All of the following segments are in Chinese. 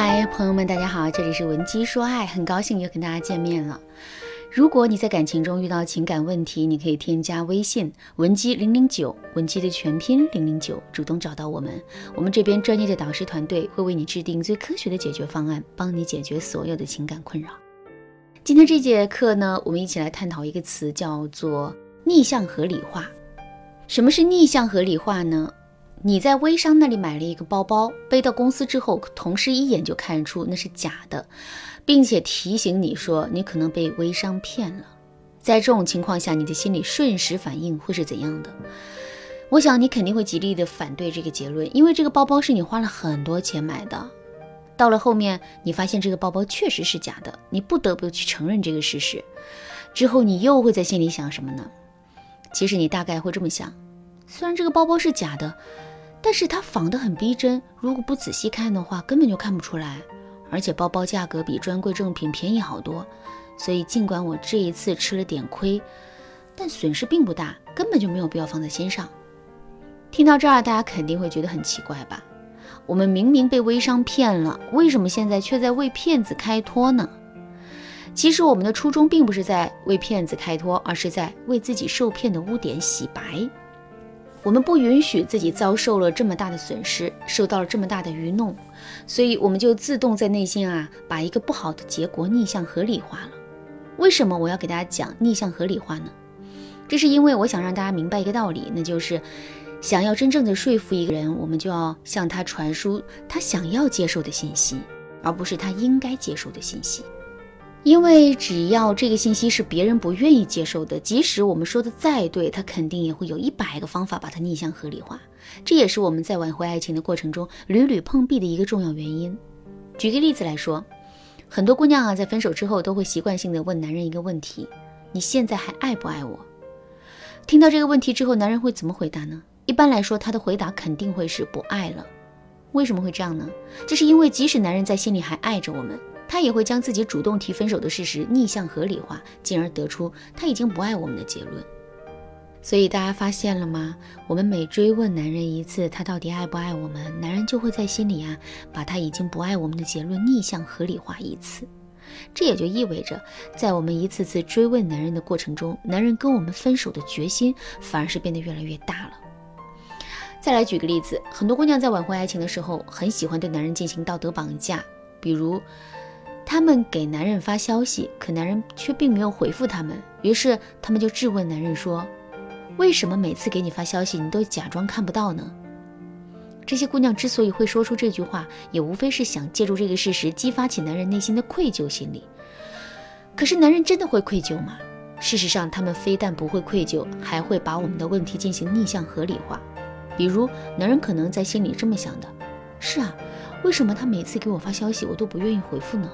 嗨，朋友们，大家好，这里是文姬说爱，很高兴又跟大家见面了。如果你在感情中遇到情感问题，你可以添加微信文姬零零九，文姬的全拼零零九，主动找到我们，我们这边专业的导师团队会为你制定最科学的解决方案，帮你解决所有的情感困扰。今天这节课呢，我们一起来探讨一个词，叫做逆向合理化。什么是逆向合理化呢？你在微商那里买了一个包包，背到公司之后，同事一眼就看出那是假的。并且提醒你说，你可能被微商骗了。在这种情况下，你的心理瞬时反应会是怎样的？我想你肯定会极力的反对这个结论，因为这个包包是你花了很多钱买的。到了后面，你发现这个包包确实是假的，你不得不去承认这个事实。之后，你又会在心里想什么呢？其实你大概会这么想：虽然这个包包是假的，但是它仿得很逼真，如果不仔细看的话，根本就看不出来。而且包包价格比专柜正品便宜好多，所以尽管我这一次吃了点亏，但损失并不大，根本就没有必要放在心上。听到这儿，大家肯定会觉得很奇怪吧？我们明明被微商骗了，为什么现在却在为骗子开脱呢？其实我们的初衷并不是在为骗子开脱，而是在为自己受骗的污点洗白。我们不允许自己遭受了这么大的损失，受到了这么大的愚弄，所以我们就自动在内心啊，把一个不好的结果逆向合理化了。为什么我要给大家讲逆向合理化呢？这是因为我想让大家明白一个道理，那就是想要真正的说服一个人，我们就要向他传输他想要接受的信息，而不是他应该接受的信息。因为只要这个信息是别人不愿意接受的，即使我们说的再对，他肯定也会有一百个方法把它逆向合理化。这也是我们在挽回爱情的过程中屡屡碰壁的一个重要原因。举个例子来说，很多姑娘啊，在分手之后都会习惯性的问男人一个问题：“你现在还爱不爱我？”听到这个问题之后，男人会怎么回答呢？一般来说，他的回答肯定会是不爱了。为什么会这样呢？这是因为即使男人在心里还爱着我们。他也会将自己主动提分手的事实逆向合理化，进而得出他已经不爱我们的结论。所以大家发现了吗？我们每追问男人一次他到底爱不爱我们，男人就会在心里啊把他已经不爱我们的结论逆向合理化一次。这也就意味着，在我们一次次追问男人的过程中，男人跟我们分手的决心反而是变得越来越大了。再来举个例子，很多姑娘在挽回爱情的时候，很喜欢对男人进行道德绑架，比如。他们给男人发消息，可男人却并没有回复他们，于是他们就质问男人说：“为什么每次给你发消息，你都假装看不到呢？”这些姑娘之所以会说出这句话，也无非是想借助这个事实激发起男人内心的愧疚心理。可是男人真的会愧疚吗？事实上，他们非但不会愧疚，还会把我们的问题进行逆向合理化。比如，男人可能在心里这么想的：“是啊，为什么他每次给我发消息，我都不愿意回复呢？”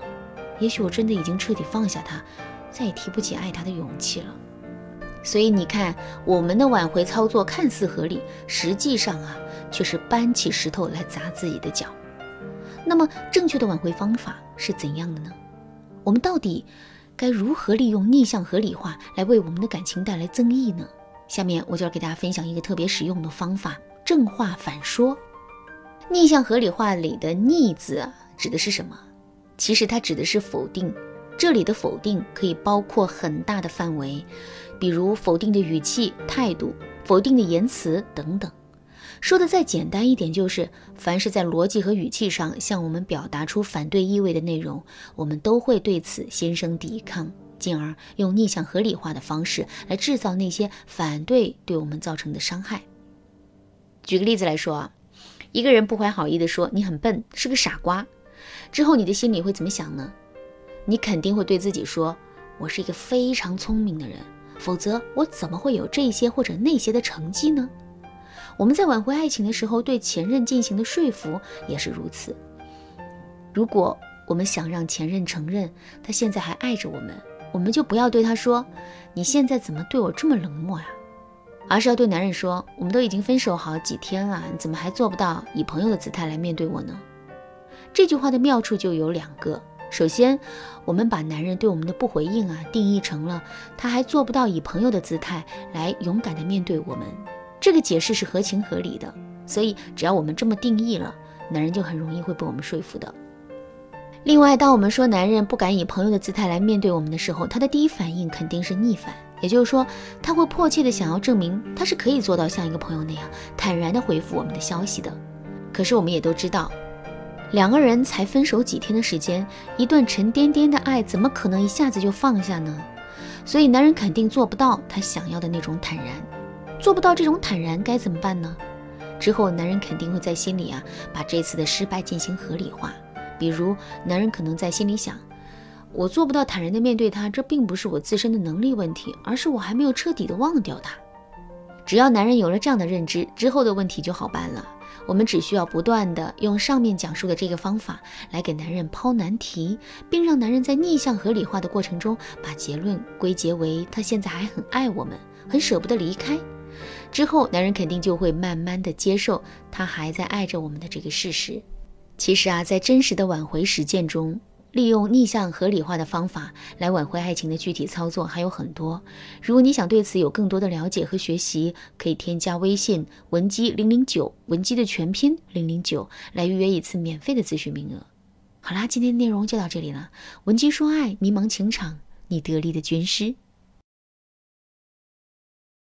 也许我真的已经彻底放下他，再也提不起爱他的勇气了。所以你看，我们的挽回操作看似合理，实际上啊，却是搬起石头来砸自己的脚。那么，正确的挽回方法是怎样的呢？我们到底该如何利用逆向合理化来为我们的感情带来增益呢？下面我就要给大家分享一个特别实用的方法——正话反说。逆向合理化里的“逆”字，指的是什么？其实它指的是否定，这里的否定可以包括很大的范围，比如否定的语气、态度、否定的言辞等等。说的再简单一点，就是凡是在逻辑和语气上向我们表达出反对意味的内容，我们都会对此心生抵抗，进而用逆向合理化的方式来制造那些反对对我们造成的伤害。举个例子来说啊，一个人不怀好意的说你很笨，是个傻瓜。之后你的心里会怎么想呢？你肯定会对自己说：“我是一个非常聪明的人，否则我怎么会有这些或者那些的成绩呢？”我们在挽回爱情的时候，对前任进行的说服也是如此。如果我们想让前任承认他现在还爱着我们，我们就不要对他说：“你现在怎么对我这么冷漠呀？”而是要对男人说：“我们都已经分手好几天了，你怎么还做不到以朋友的姿态来面对我呢？”这句话的妙处就有两个。首先，我们把男人对我们的不回应啊，定义成了他还做不到以朋友的姿态来勇敢的面对我们。这个解释是合情合理的。所以，只要我们这么定义了，男人就很容易会被我们说服的。另外，当我们说男人不敢以朋友的姿态来面对我们的时候，他的第一反应肯定是逆反，也就是说，他会迫切的想要证明他是可以做到像一个朋友那样坦然的回复我们的消息的。可是我们也都知道，两个人才分手几天的时间，一段沉甸甸的爱怎么可能一下子就放下呢？所以男人肯定做不到他想要的那种坦然，做不到这种坦然该怎么办呢？之后男人肯定会在心里啊把这次的失败进行合理化。比如，男人可能在心里想：“我做不到坦然的面对他，这并不是我自身的能力问题，而是我还没有彻底的忘掉他。”只要男人有了这样的认知，之后的问题就好办了。我们只需要不断的用上面讲述的这个方法来给男人抛难题，并让男人在逆向合理化的过程中，把结论归结为他现在还很爱我们，很舍不得离开。之后，男人肯定就会慢慢的接受他还在爱着我们的这个事实。其实啊，在真实的挽回实践中，利用逆向合理化的方法来挽回爱情的具体操作还有很多。如果你想对此有更多的了解和学习，可以添加微信文姬零零九，文姬的全拼零零九，来预约一次免费的咨询名额。好啦，今天的内容就到这里了。文姬说爱，迷茫情场，你得力的军师。